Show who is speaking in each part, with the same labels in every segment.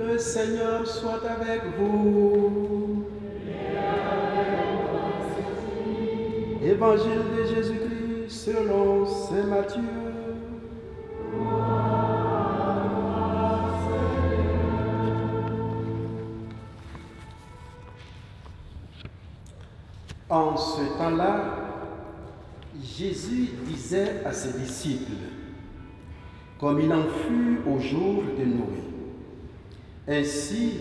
Speaker 1: Le Seigneur soit avec vous. Évangile de Jésus-Christ selon Saint Matthieu. En ce temps-là, Jésus disait à ses disciples, comme il en fut au jour de Noé, ainsi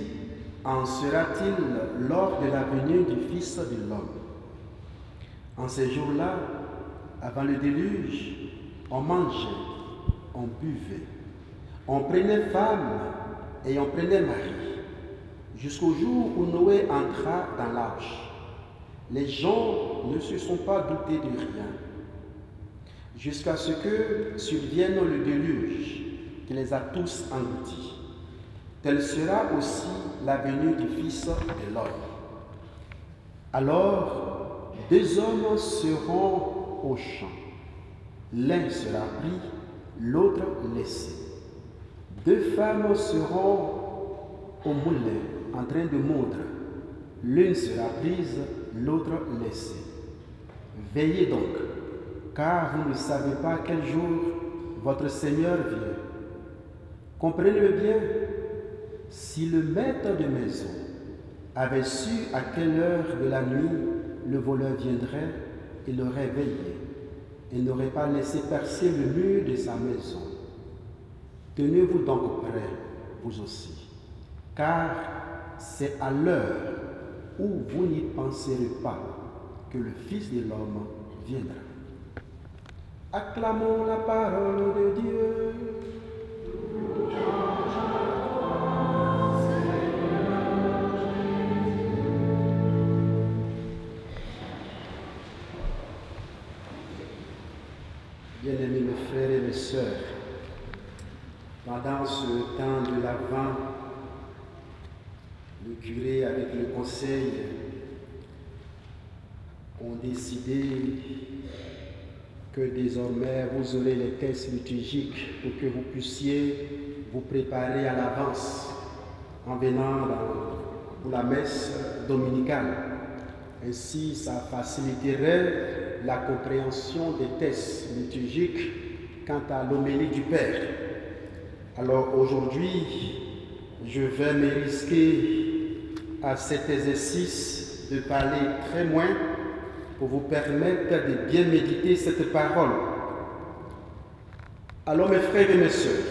Speaker 1: en sera-t-il lors de la venue du Fils de l'homme. En ces jours-là, avant le déluge, on mangeait, on buvait, on prenait femme et on prenait mari, jusqu'au jour où Noé entra dans l'arche. Les gens ne se sont pas doutés de rien, jusqu'à ce que survienne le déluge qui les a tous engloutis. Telle sera aussi la venue du Fils de l'homme. Alors, deux hommes seront au champ. L'un sera pris, l'autre laissé. Deux femmes seront au moulin en train de moudre. L'une sera prise, l'autre laissée. Veillez donc, car vous ne savez pas quel jour votre Seigneur vient. Comprenez-le bien, si le maître de maison avait su à quelle heure de la nuit le voleur viendrait, il l'aurait veillé et n'aurait pas laissé percer le mur de sa maison. Tenez-vous donc prêts, vous aussi, car c'est à l'heure où vous n'y penserez pas que le Fils de l'homme viendra. Acclamons la parole de Dieu. Bien-aimés mes frères et mes sœurs, pendant ce temps de l'Avent, le curé avec le conseil ont décidé que désormais vous aurez les tests liturgiques pour que vous puissiez vous préparer à l'avance en venant pour la messe dominicale. Ainsi, ça faciliterait la compréhension des tests liturgiques quant à l'homélie du Père. Alors aujourd'hui, je vais me risquer à cet exercice de parler très moins pour vous permettre de bien méditer cette parole. Alors mes frères et mes sœurs,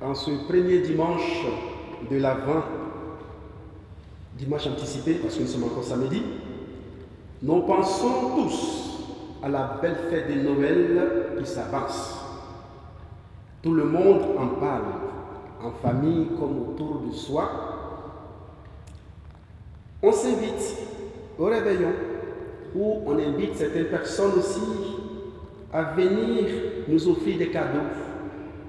Speaker 1: en ce premier dimanche de l'Avent, dimanche anticipé parce que nous sommes encore samedi, nous pensons tous à la belle fête de Noël qui s'avance. Tout le monde en parle, en famille comme autour de soi. On s'invite au réveillon où on invite certaines personnes aussi à venir nous offrir des cadeaux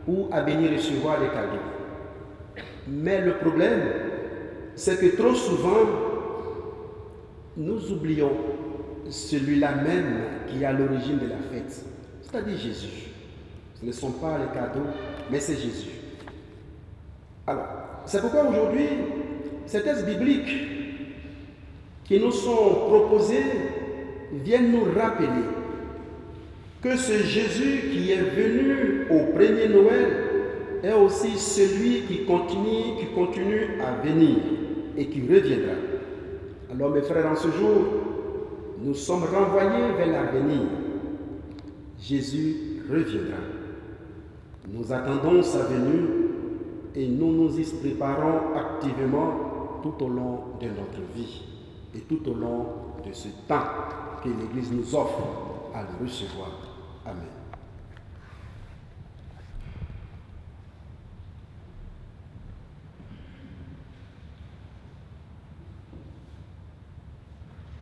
Speaker 1: ou à venir recevoir des cadeaux. Mais le problème, c'est que trop souvent, nous oublions celui-là même qui est à l'origine de la fête, c'est-à-dire Jésus. Ce ne sont pas les cadeaux, mais c'est Jésus. Alors, c'est pourquoi aujourd'hui, ces textes bibliques qui nous sont proposés viennent nous rappeler que ce Jésus qui est venu au premier Noël est aussi celui qui continue, qui continue à venir et qui reviendra. Alors mes frères, en ce jour, nous sommes renvoyés vers l'avenir. Jésus reviendra. Nous attendons sa venue et nous nous y préparons activement tout au long de notre vie et tout au long de ce temps que l'Église nous offre à le recevoir. Amen.